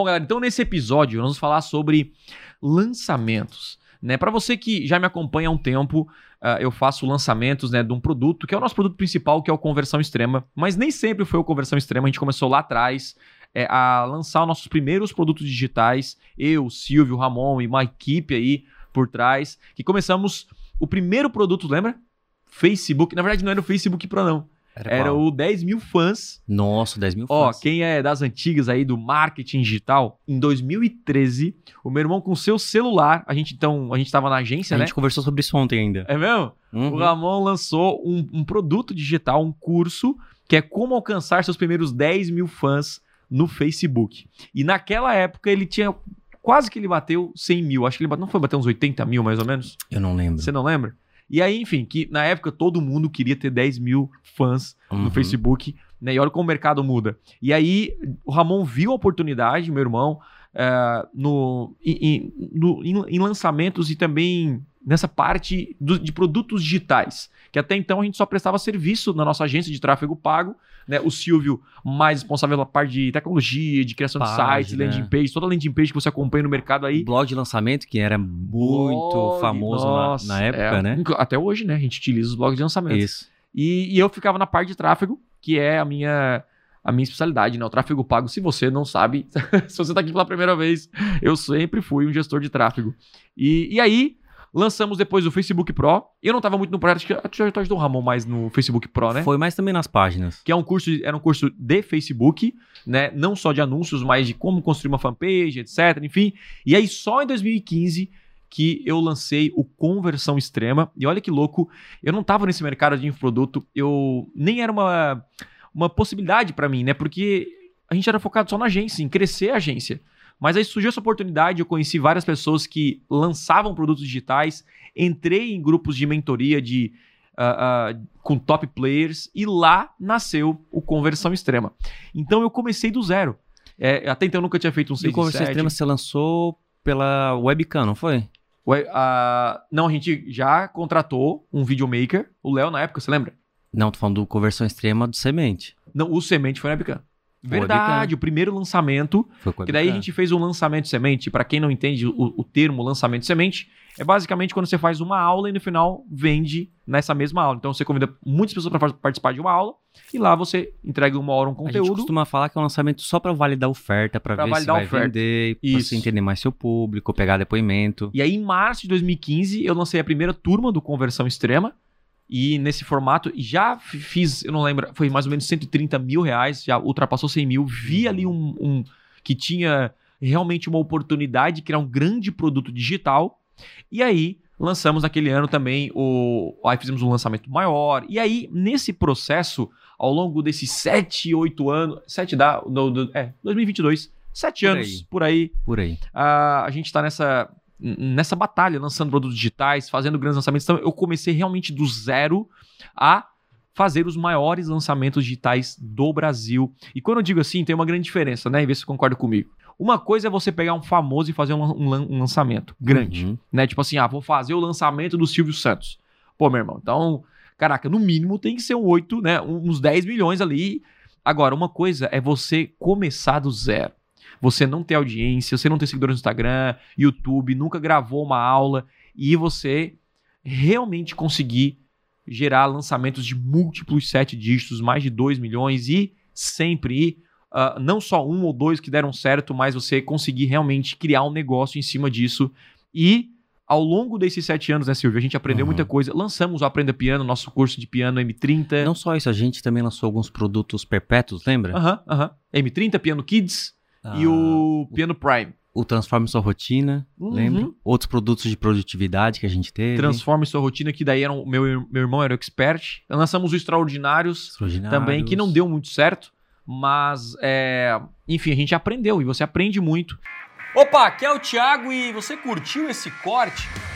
Bom, galera, então nesse episódio nós vamos falar sobre lançamentos. Né? Para você que já me acompanha há um tempo, uh, eu faço lançamentos né, de um produto que é o nosso produto principal, que é o Conversão Extrema. Mas nem sempre foi o Conversão Extrema, a gente começou lá atrás é, a lançar os nossos primeiros produtos digitais. Eu, Silvio, Ramon e uma equipe aí por trás, que começamos o primeiro produto, lembra? Facebook. Na verdade, não era o Facebook Pro, não. Era, era o 10 mil fãs. Nossa, 10 mil fãs. Ó, quem é das antigas aí do marketing digital, em 2013, o meu irmão com seu celular, a gente então, a gente tava na agência, a né? A gente conversou sobre isso ontem ainda. É mesmo? Uhum. O Ramon lançou um, um produto digital, um curso, que é como alcançar seus primeiros 10 mil fãs no Facebook. E naquela época ele tinha quase que ele bateu 100 mil. Acho que ele bateu, não foi bater uns 80 mil mais ou menos? Eu não lembro. Você não lembra? E aí, enfim, que na época todo mundo queria ter 10 mil fãs uhum. no Facebook, né? E olha como o mercado muda. E aí o Ramon viu a oportunidade, meu irmão, uh, no, em, no, em, em, lançamentos e também nessa parte do, de produtos digitais, que até então a gente só prestava serviço na nossa agência de tráfego pago, né? O Silvio mais responsável pela parte de tecnologia, de criação Página. de sites, landing page, toda a landing page que você acompanha no mercado aí. Blog de lançamento, que era muito Blog, famoso nossa, na, na, época, é, né? Até hoje, né? A gente utiliza os blogs de lançamento. Isso. E, e eu ficava na parte de tráfego, que é a minha a minha especialidade, né? O tráfego pago. Se você não sabe, se você tá aqui pela primeira vez, eu sempre fui um gestor de tráfego. E, e aí, lançamos depois o Facebook Pro. Eu não tava muito no projeto, acho que já ajudou o Ramon mais no Facebook Pro, né? Foi mais também nas páginas. Que é um curso, era um curso de Facebook, né? Não só de anúncios, mas de como construir uma fanpage, etc. Enfim. E aí, só em 2015 que eu lancei o Conversão Extrema. E olha que louco, eu não tava nesse mercado de infoproduto, eu nem era uma uma possibilidade para mim, né? Porque a gente era focado só na agência, em crescer a agência. Mas aí surgiu essa oportunidade, eu conheci várias pessoas que lançavam produtos digitais, entrei em grupos de mentoria de uh, uh, com top players e lá nasceu o Conversão Extrema. Então eu comecei do zero. É, até então eu nunca tinha feito um 6 E o Conversão Extrema você lançou pela webcam, não foi? Uh, não, a gente já contratou um videomaker, o Léo na época, você lembra? Não, tô falando do conversão extrema do semente. Não, o semente foi na webcam. Verdade, o primeiro lançamento. Foi que daí a gente fez um lançamento semente. Para quem não entende o, o termo lançamento semente, é basicamente quando você faz uma aula e no final vende nessa mesma aula. Então você convida muitas pessoas para participar de uma aula e lá você entrega uma hora um conteúdo. A gente costuma falar que é um lançamento só para validar a oferta, para ver se vai oferta. vender, para você entender mais seu público, pegar depoimento. E aí em março de 2015 eu lancei a primeira turma do Conversão Extrema e nesse formato, já fiz, eu não lembro, foi mais ou menos 130 mil reais, já ultrapassou 100 mil. Vi ali um, um que tinha realmente uma oportunidade de criar um grande produto digital. E aí lançamos naquele ano também o. Aí fizemos um lançamento maior. E aí, nesse processo, ao longo desses 7, 8 anos. 7 da. No, do, é, 2022. 7 por anos aí. por aí. Por aí. Uh, a gente está nessa nessa batalha, lançando produtos digitais, fazendo grandes lançamentos. Então, eu comecei realmente do zero a fazer os maiores lançamentos digitais do Brasil. E quando eu digo assim, tem uma grande diferença, né? E vê se você concorda comigo. Uma coisa é você pegar um famoso e fazer um, um, um lançamento grande, uhum. né? Tipo assim, ah, vou fazer o lançamento do Silvio Santos. Pô, meu irmão, então, caraca, no mínimo tem que ser um 8, né? Uns 10 milhões ali. Agora, uma coisa é você começar do zero você não ter audiência, você não ter seguidores no Instagram, YouTube, nunca gravou uma aula e você realmente conseguir gerar lançamentos de múltiplos sete dígitos, mais de 2 milhões e sempre uh, não só um ou dois que deram certo, mas você conseguir realmente criar um negócio em cima disso e ao longo desses sete anos, né, Silvio, a gente aprendeu uhum. muita coisa. Lançamos o Aprenda Piano, nosso curso de piano M30. Não só isso, a gente também lançou alguns produtos perpétuos, lembra? Aham, uhum, aham. Uhum. M30, Piano Kids, ah, e o Piano Prime. O Transforme Sua Rotina, uhum. lembra? Outros produtos de produtividade que a gente teve. Transforme Sua Rotina, que daí era um, meu, meu irmão era o expert. Lançamos o Extraordinários, Extraordinários, também, que não deu muito certo. Mas, é, enfim, a gente aprendeu e você aprende muito. Opa, aqui é o Thiago e você curtiu esse corte?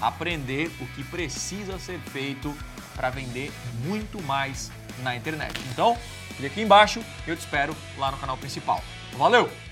aprender o que precisa ser feito para vender muito mais na internet. Então, clique aqui embaixo eu te espero lá no canal principal. Valeu!